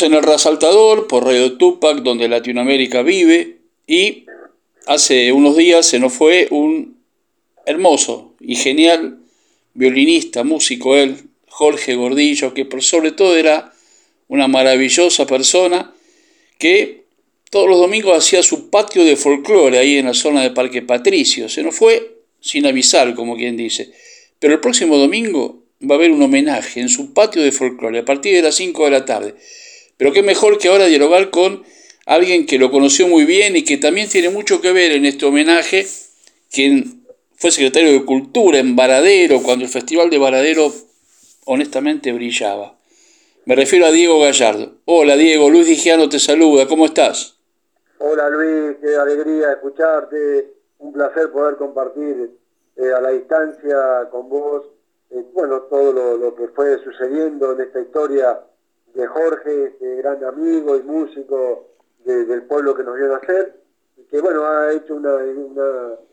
En el Resaltador por Radio Tupac, donde Latinoamérica vive. Y hace unos días se nos fue un hermoso y genial violinista, músico él, Jorge Gordillo, que por sobre todo era una maravillosa persona que todos los domingos hacía su patio de folclore ahí en la zona de Parque Patricio. Se nos fue sin avisar, como quien dice. Pero el próximo domingo va a haber un homenaje en su patio de folclore a partir de las 5 de la tarde. Pero qué mejor que ahora dialogar con alguien que lo conoció muy bien y que también tiene mucho que ver en este homenaje, quien fue secretario de Cultura en Varadero, cuando el Festival de Varadero honestamente brillaba. Me refiero a Diego Gallardo. Hola Diego, Luis Digiano te saluda, ¿cómo estás? Hola Luis, qué alegría escucharte, un placer poder compartir eh, a la distancia con vos, eh, bueno, todo lo, que fue sucediendo en esta historia de Jorge, este gran amigo y músico del pueblo que nos vio nacer, y que bueno, ha hecho una,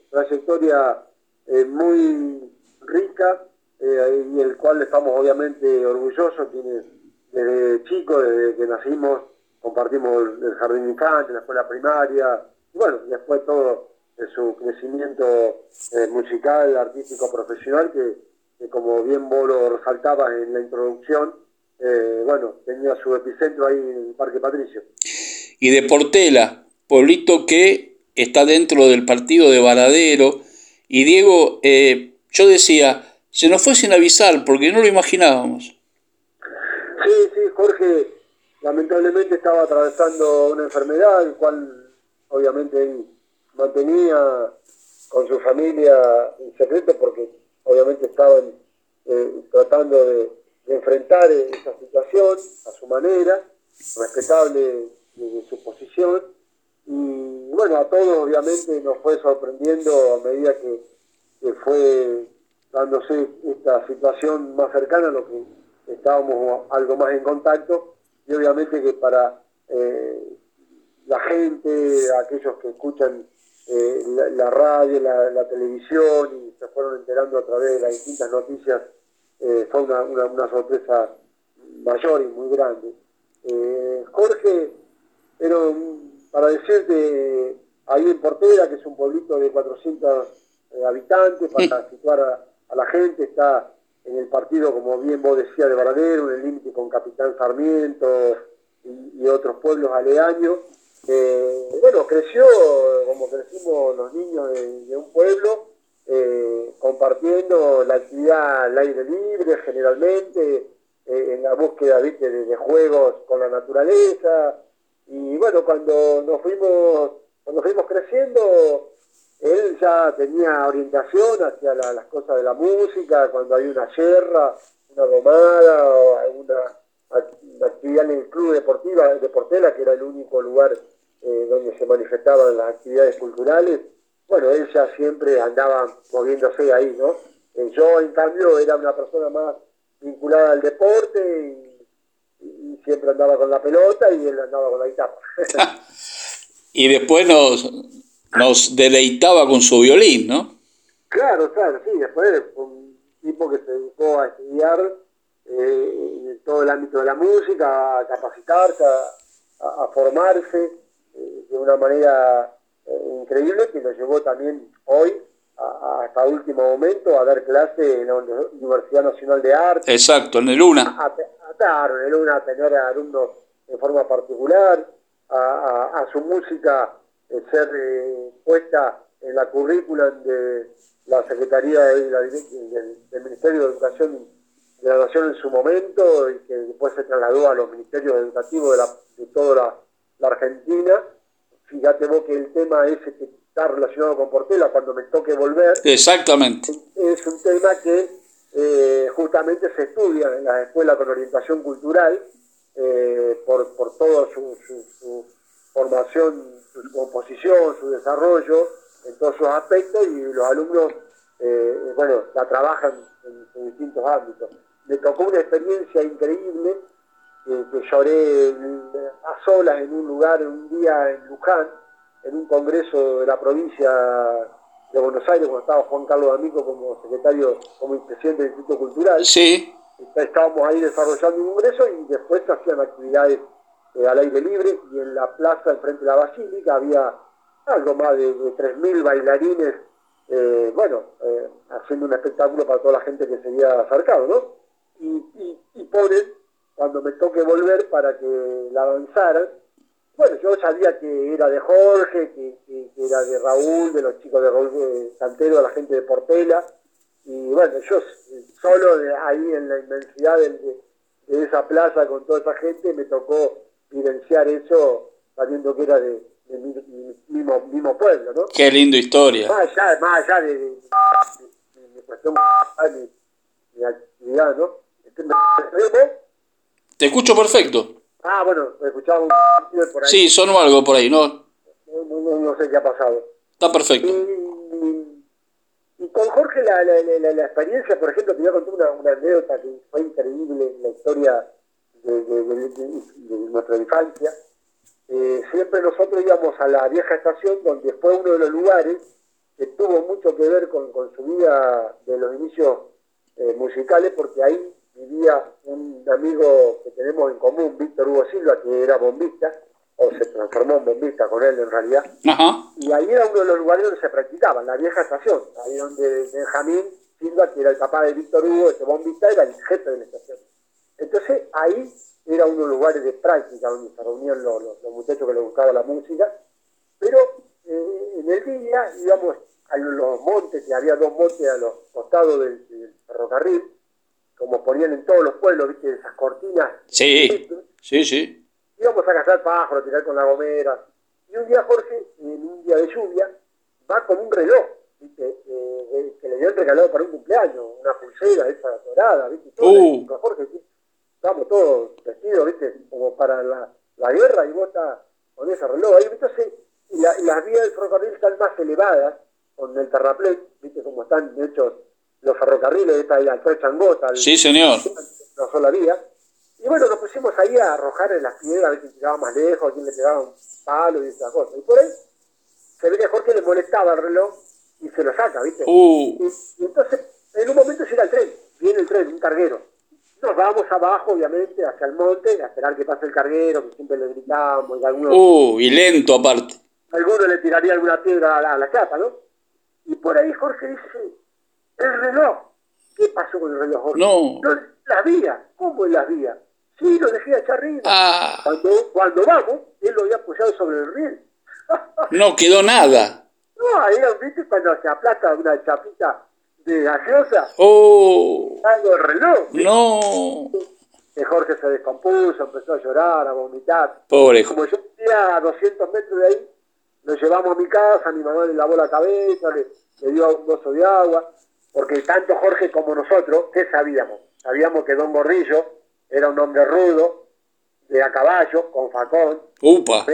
trayectoria eh, muy rica y el cual estamos obviamente orgullosos, quienes desde chicos, desde que nacimos, compartimos el jardín infante, la escuela primaria, y bueno, después todo su crecimiento eh, musical, artístico, profesional, que, como bien vos lo resaltabas en la introducción, eh, bueno, tenía su epicentro ahí en el Parque Patricio. Y de Portela, pueblito que está dentro del partido de Varadero, y Diego, eh, yo decía, se nos fue sin avisar porque no lo imaginábamos. Sí, sí, Jorge lamentablemente estaba atravesando una enfermedad, el cual obviamente mantenía con su familia en secreto porque obviamente estaban eh, tratando de, enfrentar esa situación a su manera, respetable de, su posición. Y bueno, a todos obviamente nos fue sorprendiendo a medida que, fue dándose esta situación más cercana a lo que estábamos algo más en contacto y obviamente que para eh, la gente, aquellos que escuchan eh, la, radio, la, televisión y se fueron enterando a través de las distintas noticias, eh, fue una, una, sorpresa mayor y muy grande. Eh, Jorge, pero para decirte, ahí en Portera, que es un pueblito de 400 habitantes, para situar a, la gente, está en el partido, como bien vos decías, de Varadero, en el límite con Capitán Sarmiento y otros pueblos aledaños. Eh, bueno, creció como crecimos los niños de, un pueblo, eh, compartiendo la actividad al aire libre generalmente, eh, en la búsqueda. De, juegos con la naturaleza. Y bueno, cuando nos fuimos, cuando fuimos creciendo, él ya tenía orientación hacia las cosas de la música, cuando hay una sierra, una domada o alguna actividad en el club deportivo de Portela, que era el único lugar eh, donde se manifestaban las actividades culturales, bueno, él ya siempre andaba moviéndose ahí, ¿no? Eh, yo, en cambio, era una persona más vinculada al deporte y, siempre andaba con la pelota y él andaba con la guitarra. y después nos, nos deleitaba con su violín, ¿no? Claro, claro, sí, después fue un tipo que se dedicó a estudiar eh, en todo el ámbito de la música, a capacitarse, a formarse de una manera eh, increíble que nos llevó también hoy hasta último momento a dar clase en la Universidad Nacional de Arte. Exacto, en el UNA. A, en el UNA a tener alumnos en forma particular, a, su música eh, ser eh, puesta en la currícula de la Secretaría de del, Ministerio de Educación de la Nación en su momento y que después se trasladó a los ministerios educativos de, la, de toda la, la Argentina fíjate vos que el tema ese que está relacionado con Portela, cuando me toque volver. Exactamente. Es un tema que eh, justamente se estudia en las escuelas con orientación cultural, eh, por, por toda su, formación, su composición, su desarrollo, en todos sus aspectos, y los alumnos, eh, bueno, la trabajan en, en distintos ámbitos. Me tocó una experiencia increíble que, lloré a solas en un lugar, un día en Luján, en un congreso de la provincia de Buenos Aires, cuando estaba Juan Carlos Amico como secretario, como presidente del Instituto Cultural. Sí. estábamos ahí desarrollando un ingreso y después se hacían actividades eh, al aire libre y en la plaza enfrente de la basílica había algo más de, de 3.000 bailarines, eh, bueno, eh, haciendo un espectáculo para toda la gente que se había acercado, ¿no? Y, y, cuando me toque volver para que la avanzaran, bueno, yo sabía que era de Jorge, que, que, que era de Raúl, de los chicos de Raúl de Santero, de la gente de Portela, y bueno, yo solo de ahí en la inmensidad de, de, esa plaza con toda esa gente me tocó vivenciar eso sabiendo que era de, de mi, mi, mismo, mismo pueblo, ¿no? Qué linda historia. Más allá, más allá de, de cuestión de, de actividad, ¿no? Este. Te escucho perfecto. Ah, bueno, me escuchaba un por ahí. Sí, sonó algo por ahí, ¿no? No, no, no sé qué ha pasado. Está perfecto. Y, y con Jorge la, la, la, la, experiencia, por ejemplo, te voy a contar una, una anécdota que fue increíble en la historia de, de, de, de nuestra infancia. Eh, siempre nosotros íbamos a la vieja estación, donde fue uno de los lugares que tuvo mucho que ver con, con su vida de los inicios eh, musicales, porque ahí vivía un amigo que tenemos en común, Víctor Hugo Silva, que era bombista, o se transformó en bombista con él en realidad. Ajá. Y ahí era uno de los lugares donde se practicaba, la vieja estación, ahí donde Benjamín Silva, que era el papá de Víctor Hugo, ese bombista, era el jefe de la estación. Entonces ahí era uno de los lugares de práctica donde se reunían los, los, los muchachos que les gustaba la música, pero eh, en el día íbamos a los montes, que había dos montes a los costados del, del ferrocarril, como ponían en todos los pueblos, ¿viste? Esas cortinas. Sí, sí, sí. Íbamos a cazar pájaros, tirar con la gomera. Y un día Jorge, en un día de lluvia, va con un reloj, ¿viste? Eh, que le habían regalado para un cumpleaños, una pulsera esa dorada, ¿viste? Todo uh. Jorge, estamos todos vestidos, ¿viste? Como para la, la guerra y vos estás con ese reloj ahí. Entonces, y, la, y las vías del ferrocarril están más elevadas con el terraplén, ¿viste? Como están hechos los ferrocarriles, esta de la Changota. Sí, señor. La sola vía. Y bueno, nos pusimos ahí a arrojar en las piedras, a ver quién tiraba más lejos, a quién le pegaba un palo y esas cosas. Y por ahí se ve que a Jorge le molestaba el reloj y se lo saca, ¿viste? Uh. Y, y, entonces, en un momento llega el tren, viene el tren, un carguero. Nos vamos abajo, obviamente, hacia el monte, a esperar que pase el carguero, que siempre le gritamos. Y algunos, uh, y lento aparte. Algunos le tiraría alguna piedra a la, a la chapa, ¿no? Y por ahí Jorge dice, el reloj. ¿Qué pasó con el reloj, Jorge? No. no las vías. ¿Cómo en las vías? Sí, lo dejé allá arriba. Ah. Cuando, cuando vamos, él lo había apoyado sobre el riel. no quedó nada. No, ahí, ¿viste? Cuando se aplasta una chapita de gaseosa. Oh. Algo el reloj. ¿sí? No. Jorge se descompuso, empezó a llorar, a vomitar. Pobre Como yo vivía a 200 metros de ahí, lo llevamos a mi casa, mi mamá le lavó la cabeza, le, le dio un vaso de agua, porque tanto Jorge como nosotros, ¿qué sabíamos? Sabíamos que Don Gordillo era un hombre rudo, de a caballo, con facón, Upa.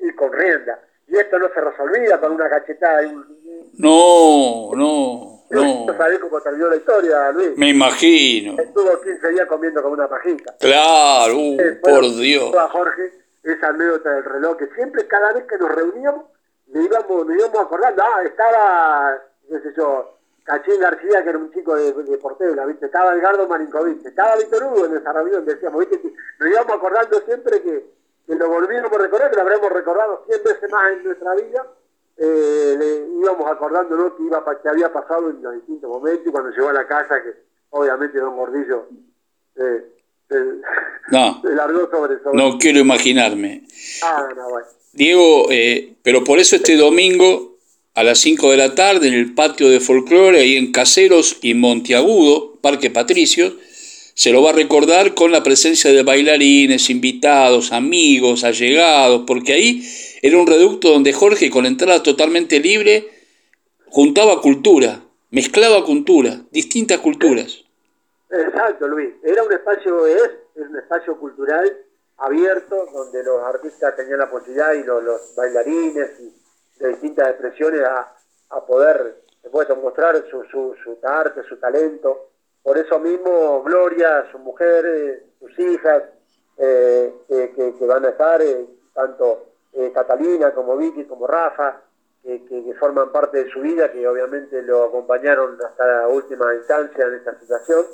y con rienda. Y esto no se resolvía con una cachetada. Y un... No, no, no. ¿No sabés cómo terminó la historia, Luis? Me imagino. Estuvo 15 días comiendo con una pajita. Claro, uh, Eh, por Dios. A Jorge, esa anécdota del reloj, que siempre, cada vez que nos reuníamos, le íbamos, nos íbamos acordando. Ah, estaba, qué sé yo, Cachín García, que era un chico de, de Portela, ¿viste? Estaba Edgardo Marinkovic, estaba Víctor Hugo en esa reunión, decíamos, ¿viste? Nos íbamos acordando siempre que, que lo volvíamos a recordar, que lo habremos recordado 100 veces más en nuestra vida, eh, le íbamos acordando lo que, iba, que había pasado en los distintos momentos, y cuando llegó a la casa, que obviamente Don Gordillo eh, se, No. largó sobre. No quiero imaginarme. Ah, no, bueno. Diego, eh, pero por eso este domingo a las 5 de la tarde en el patio de folclore, ahí en Caseros y Monteagudo, Parque Patricios, se lo va a recordar con la presencia de bailarines, invitados, amigos, allegados, porque ahí era un reducto donde Jorge, con entrada totalmente libre, juntaba cultura, mezclaba cultura, distintas culturas. Exacto, Luis. Era un espacio, es, es un espacio cultural abierto, donde los artistas tenían la posibilidad y los, los bailarines y de distintas expresiones a, a poder después mostrar su, su, su arte, su talento. Por eso mismo Gloria, su mujer, sus hijas, eh, que, que, van a estar, eh, tanto eh, Catalina como Vicky, como Rafa, que, que, forman parte de su vida, que obviamente lo acompañaron hasta la última instancia en esta situación.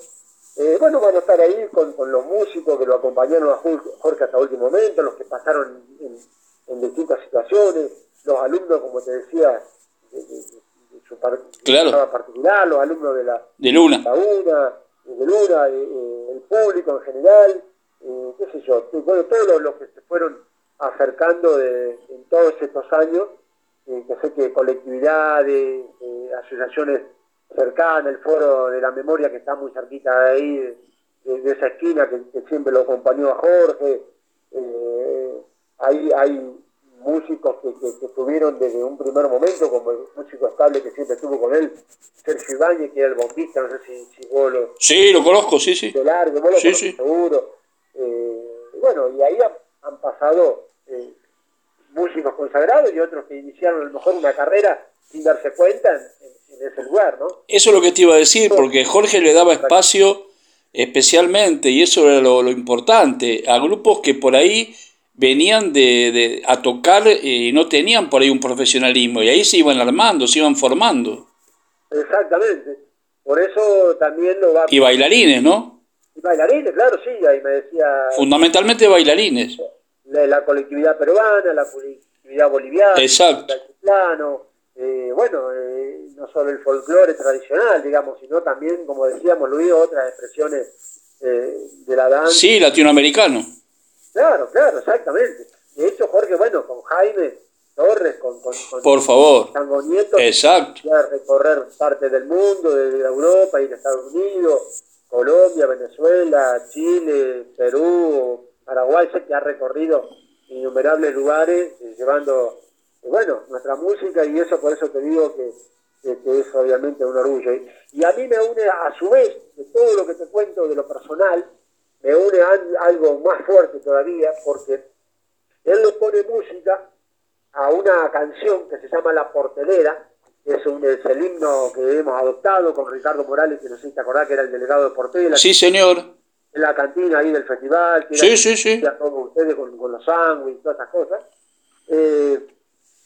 Bueno, van a estar ahí con, los músicos que lo acompañaron a Jorge hasta el último momento, los que pasaron en, distintas situaciones, los alumnos, como te decía, de, su particular, los alumnos de la, de Luna, de Luna, eh, eh, el público en general, qué sé yo, bueno, todos los, que se fueron acercando de, en todos estos años, que sé que colectividades, asociaciones cercana, el foro de la memoria que está muy cerquita de ahí, de, esa esquina que, siempre lo acompañó a Jorge. Eh, hay, hay músicos que, que, estuvieron desde un primer momento, como el músico estable que siempre estuvo con él, Sergio Ibáñez, que era el bombista, no sé si, si vos lo... Sí, lo conozco, sí, sí. De largo, vos lo sí, sí. seguro. Eh, bueno, y ahí han, pasado eh, músicos consagrados y otros que iniciaron a lo mejor una carrera sin darse cuenta en ese lugar, ¿no? Eso es lo que te iba a decir, porque Jorge le daba espacio especialmente, y eso era lo, importante, a grupos que por ahí venían de, a tocar y no tenían por ahí un profesionalismo, y ahí se iban armando, se iban formando. Exactamente, por eso también lo va... Y bailarines, ¿no? Y bailarines, claro, sí, ahí me decía... Fundamentalmente bailarines. La, colectividad peruana, la colectividad boliviana, Exacto. el plano, eh, bueno, eh, no solo el folclore tradicional, digamos, sino también, como decíamos Luis, otras expresiones eh, de la danza. Sí, latinoamericano. Claro, claro, exactamente. De hecho, Jorge, bueno, con Jaime Torres, con, con, Por favor. Tango Nieto, Exacto. Ya recorrer parte del mundo, de Europa, ir a Estados Unidos, Colombia, Venezuela, Chile, Perú, Paraguay, sé que ha recorrido innumerables lugares, llevando bueno, nuestra música y eso por eso te digo que, es obviamente un orgullo. Y, a mí me une, a su vez, de todo lo que te cuento de lo personal, une algo más fuerte todavía, porque él le pone música a una canción que se llama La Portelera, es, un, es el himno que hemos adoptado con Ricardo Morales, que no sé si te acordás que era el delegado de Portela. Sí, señor. En la cantina ahí del festival, que sí, sí, sí. todos ustedes con, los sándwiches y todas esas cosas. Eh,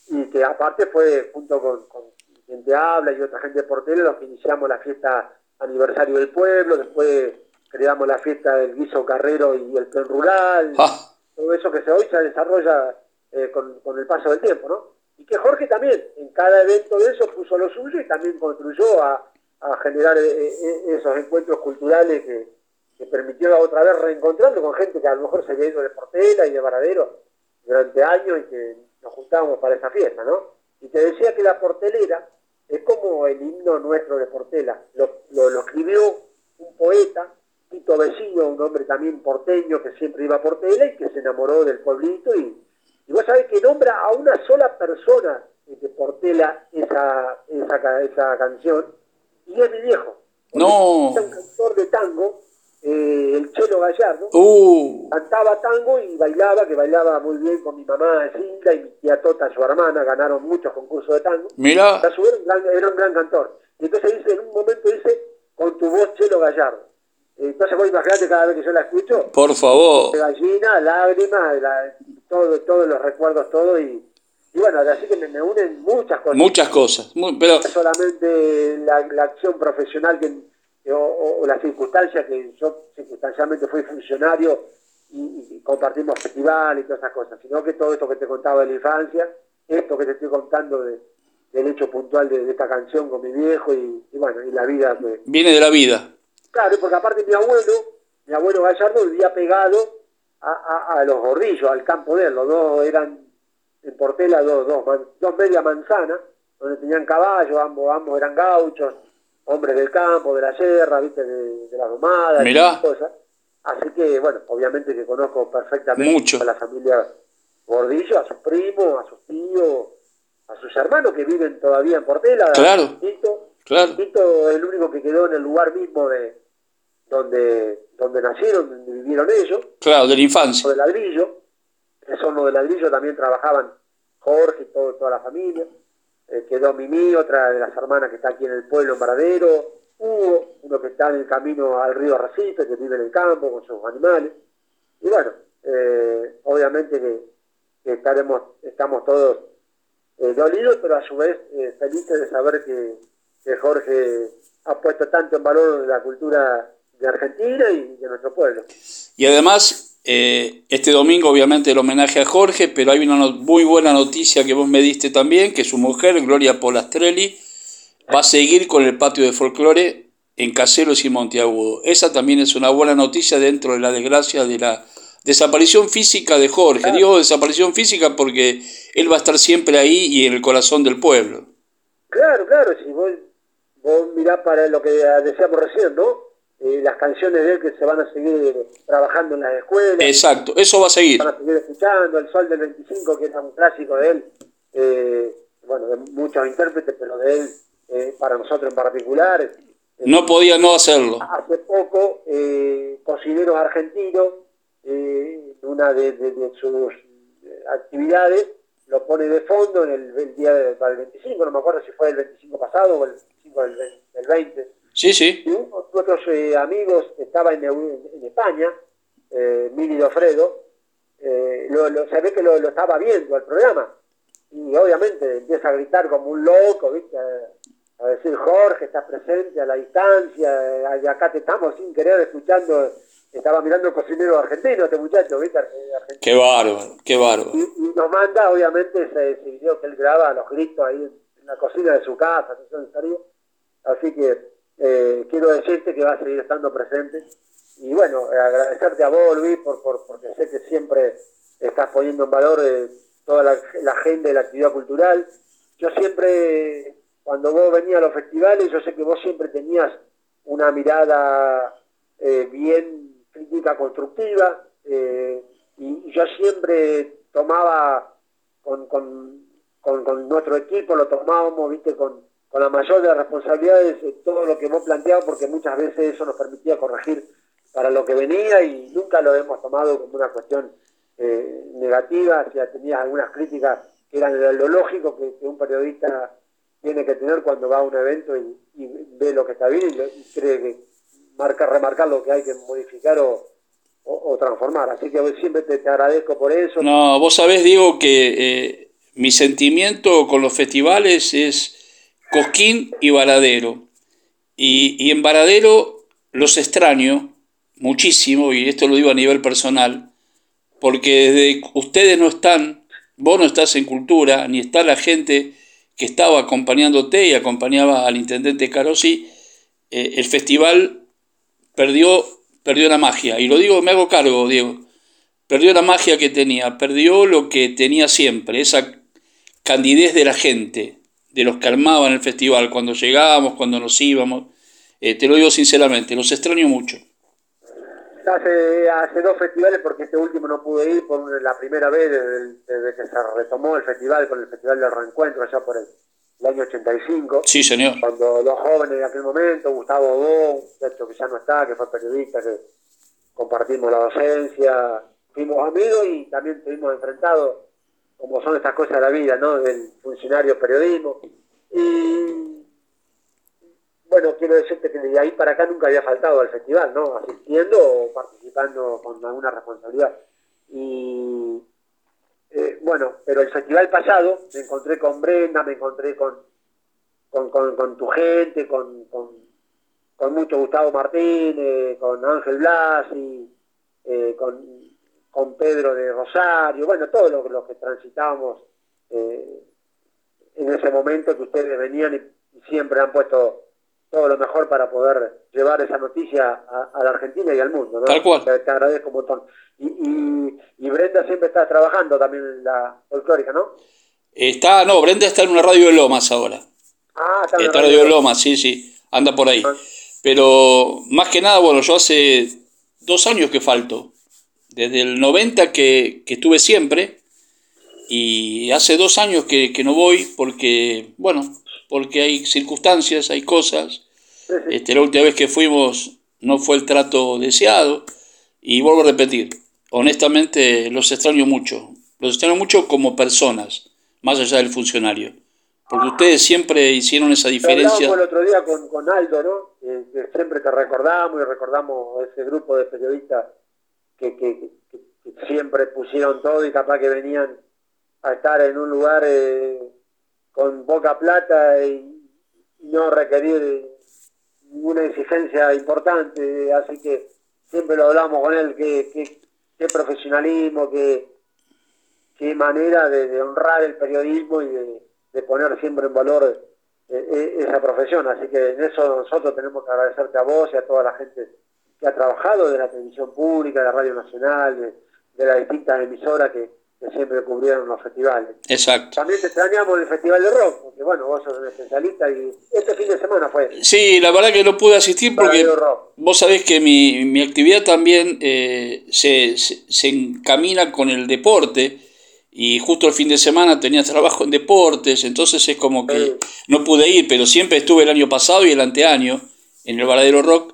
y que aparte fue junto con, con quien te habla y otra gente de Portela los que iniciamos la fiesta aniversario del pueblo, después creamos la fiesta del guiso carrero y el plan rural, ah. todo eso que se hoy se desarrolla eh, con, con, el paso del tiempo, ¿no? Y que Jorge también en cada evento de eso puso lo suyo y también contribuyó a, a generar eh, eh, esos encuentros culturales que, que permitió otra vez reencontrarlo con gente que a lo mejor se había ido de Portela y de Varadero durante años y que nos juntábamos para esa fiesta, ¿no? Y te decía que la portelera es como el himno nuestro de Portela. Lo, lo, escribió un poeta, Tito Vecino, un hombre también porteño que siempre iba a Portela y que se enamoró del pueblito. Y, y vos sabés que nombra a una sola persona de Portela esa, esa, esa canción, y es mi viejo. No. Es un cantor de tango eh, el Chelo Gallardo, uh. cantaba tango y bailaba, que bailaba muy bien con mi mamá Cinta y mi tía Tota, su hermana, ganaron muchos concursos de tango. Mira. Era un, gran, cantor. Y entonces dice, en un momento dice, con tu voz Chelo Gallardo. Entonces vos imaginate cada vez que yo la escucho. Por favor. De gallina, lágrimas, todo, todos los recuerdos, todo y, y bueno, así que me, unen muchas cosas. Muchas cosas. pero... solamente la, la acción profesional que o, la circunstancia que yo circunstancialmente fui funcionario y, compartimos festival y todas esas cosas, sino que todo esto que te contaba de la infancia, esto que te estoy contando de, del hecho puntual de, esta canción con mi viejo y, bueno, y la vida que... Viene de la vida. Claro, porque aparte mi abuelo, mi abuelo Gallardo vivía pegado a, a, los gordillos, al campo de él, los dos eran en Portela dos, dos, dos media manzanas, donde tenían caballos, ambos, ambos eran gauchos, hombres del campo, de la sierra, ¿viste? De, de la domada, y cosas. Así que, bueno, obviamente que conozco perfectamente a la familia Gordillo, a sus primos, a sus tíos, a sus hermanos que viven todavía en Portela. Claro. Tito, claro. Tito es el único que quedó en el lugar mismo de donde, donde nacieron, donde vivieron ellos. Claro, de la infancia. de ladrillo. Esos no de ladrillo también trabajaban Jorge y todo, toda la familia eh, quedó Mimi, otra de las hermanas que está aquí en el pueblo, en Varadero, Hugo, uno que está en el camino al río Racito, que vive en el campo con sus animales. Y bueno, eh, obviamente que, estaremos, estamos todos eh, dolidos, pero a su vez felices de saber que, Jorge ha puesto tanto en valor la cultura de Argentina y de nuestro pueblo. Y además, eh, este domingo obviamente el homenaje a Jorge, pero hay una muy buena noticia que vos me diste también, que su mujer, Gloria Polastrelli, va a seguir con el patio de folclore en Caseros y Monteagudo. Esa también es una buena noticia dentro de la desgracia de la desaparición física de Jorge. Digo desaparición física porque él va a estar siempre ahí y en el corazón del pueblo. Claro, claro, si vos, vos mirás para lo que decíamos recién, ¿no? Eh, las canciones de él que se van a seguir trabajando en las escuelas. Exacto, eso va a seguir. Van a seguir escuchando, El Sol del 25, que es un clásico de él, eh, bueno, de muchos intérpretes, pero de él, eh, para nosotros en particular. no podía no hacerlo. Hace poco, cocineros argentinos, una de, sus actividades, lo pone de fondo en el, día del 25, no me acuerdo si fue el 25 pasado o el 25 del, 20. Sí, sí. Y uno de otros eh, amigos estaba en, en España, eh, Mini Dofredo, eh, lo, lo, se ve que lo, estaba viendo el programa y obviamente empieza a gritar como un loco, ¿viste? A, decir, Jorge, estás presente a la distancia, y acá te estamos sin querer escuchando estaba mirando el cocinero argentino, este muchacho, ¿viste? Qué bárbaro, qué bárbaro. Y, nos manda, obviamente, ese, video que él graba los gritos ahí en, la cocina de su casa, Así que eh, quiero decirte que va a seguir estando presente. Y bueno, agradecerte a vos, Luis, por, por, porque sé que siempre estás poniendo en valor eh, toda la, la agenda de la actividad cultural. Yo siempre, cuando vos venías a los festivales, yo sé que vos siempre tenías una mirada eh, bien crítica constructiva y, yo siempre tomaba con, con, con, nuestro equipo, lo tomábamos, viste, con, con la mayor de las responsabilidades todo lo que hemos planteado porque muchas veces eso nos permitía corregir para lo que venía y nunca lo hemos tomado como una cuestión eh, negativa, si tenías algunas críticas que eran lo lógico que, un periodista tiene que tener cuando va a un evento y, ve lo que está bien y cree que marcar, remarcar lo que hay que modificar o, o, transformar. Así que siempre te, agradezco por eso. No, vos sabés, Diego, que eh, mi sentimiento con los festivales es Cosquín y Varadero. Y, y en Varadero los extraño muchísimo, y esto lo digo a nivel personal, porque desde ustedes no están, vos no estás en cultura, ni está la gente que estaba acompañándote y acompañaba al intendente Carosi, eh, el festival perdió, perdió la magia. Y lo digo, me hago cargo, Diego. Perdió la magia que tenía, perdió lo que tenía siempre, esa candidez de la gente, de los que armaban el festival, cuando llegábamos, cuando nos íbamos. Eh, te lo digo sinceramente, los extraño mucho. Hace, hace dos festivales, porque este último no pude ir por la primera vez desde, que se retomó el festival, con el Festival del Reencuentro, allá por el, el año 85. Sí, señor. Cuando los jóvenes de aquel momento, Gustavo Bo, hecho que ya no está, que fue periodista, que compartimos la docencia, fuimos amigos y también estuvimos enfrentados, como son estas cosas de la vida, ¿no? Del funcionario periodismo. Y bueno, quiero decirte que de ahí para acá nunca había faltado al festival, ¿no? Asistiendo o participando con alguna responsabilidad. Y eh, bueno, pero el festival pasado me encontré con Brenda, me encontré con, con, tu gente, con, con, mucho Gustavo Martínez, con Ángel Blas y eh, con, Pedro de Rosario, bueno, todos los, que transitábamos eh, en ese momento que ustedes venían y siempre han puesto todo lo mejor para poder llevar esa noticia a, la Argentina y al mundo. ¿no? Tal cual. Te, agradezco un montón. Y, y, Brenda siempre está trabajando también en la folclórica, ¿no? Está, no, Brenda está en una radio de Lomas ahora. Ah, está en está radio de Lomas, sí, sí, anda por ahí. Ah. Pero más que nada, bueno, yo hace dos años que falto. Desde el 90 que, que estuve siempre. Y hace dos años que, que no voy porque, bueno, porque hay circunstancias, hay cosas. Este, la última vez que fuimos no fue el trato deseado. Y vuelvo a repetir, honestamente los extraño mucho. Los extraño mucho como personas, más allá del funcionario. Porque ustedes siempre hicieron esa diferencia. el otro día con, con Aldo, ¿no? que siempre te recordamos y recordamos ese grupo de periodistas que, que, siempre pusieron todo y capaz que venían a estar en un lugar eh, con poca plata y no requerir una exigencia importante, así que siempre lo hablamos con él, que, qué profesionalismo, qué, qué manera de, honrar el periodismo y de, poner siempre en valor eh, eh, esa profesión. Así que en eso nosotros tenemos que agradecerte a vos y a toda la gente que ha trabajado de la televisión pública, de la Radio Nacional, de, de las distintas emisoras que, siempre cubrieron los festivales. Exacto. También te extrañamos el Festival de Rock, porque bueno, vos sos un especialista y este fin de semana fue. Sí, la verdad que no pude asistir porque vos sabés que mi, mi actividad también eh, se, se, encamina con el deporte y justo el fin de semana tenía trabajo en deportes, entonces es como que no pude ir, pero siempre estuve el año pasado y el anteaño en el Varadero Rock.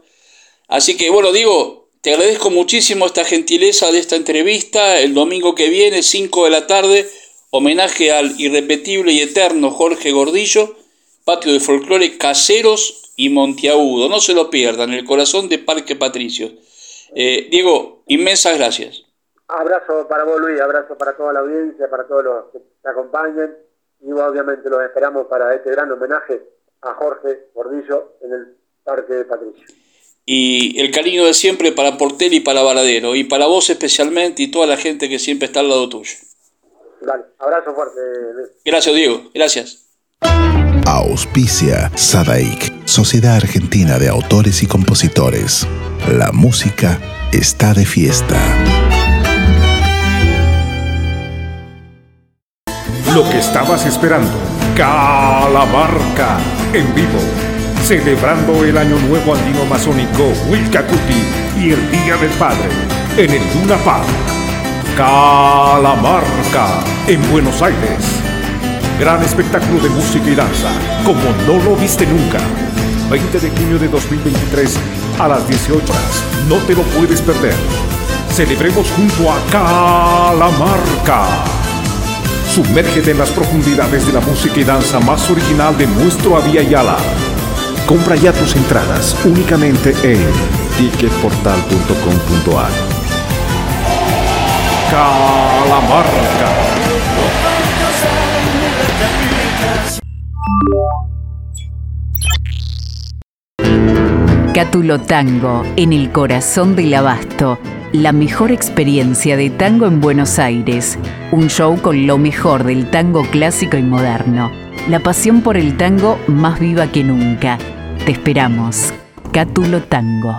Así que bueno, digo, te agradezco muchísimo esta gentileza de esta entrevista. El domingo que viene, 5 de la tarde, homenaje al irrepetible y eterno Jorge Gordillo, patio de folclore Caseros y Monteagudo. No se lo pierdan, el corazón de Parque Patricios. Eh, Diego, inmensas gracias. Abrazo para vos, Luis, abrazo para toda la audiencia, para todos los que te acompañen. Y obviamente los esperamos para este gran homenaje a Jorge Gordillo en el Parque de Patricios y el cariño de siempre para Portel y para Varadero, y para vos especialmente y toda la gente que siempre está al lado tuyo. Dale, abrazo fuerte. Gracias, Diego. Gracias. Auspicia Sadaik, Sociedad Argentina de Autores y Compositores. La música está de fiesta. Lo que estabas esperando, Calamarca, en vivo celebrando el Año Nuevo Andino Masónico Wilcacuti y el Día del Padre en el Luna Park. Calamarca en Buenos Aires. Gran espectáculo de música y danza, como no lo viste nunca. 20 de junio de 2023 a las 18 horas. No te lo puedes perder. Celebremos junto a Calamarca. Sumérgete en las profundidades de la música y danza más original de nuestro Avia Yala Compra ya tus entradas únicamente en ticketportal.com.ar. Calamarca. Cátulo Tango, en el corazón del abasto. La mejor experiencia de tango en Buenos Aires. Un show con lo mejor del tango clásico y moderno. La pasión por el tango más viva que nunca te esperamos. Cátulo Tango.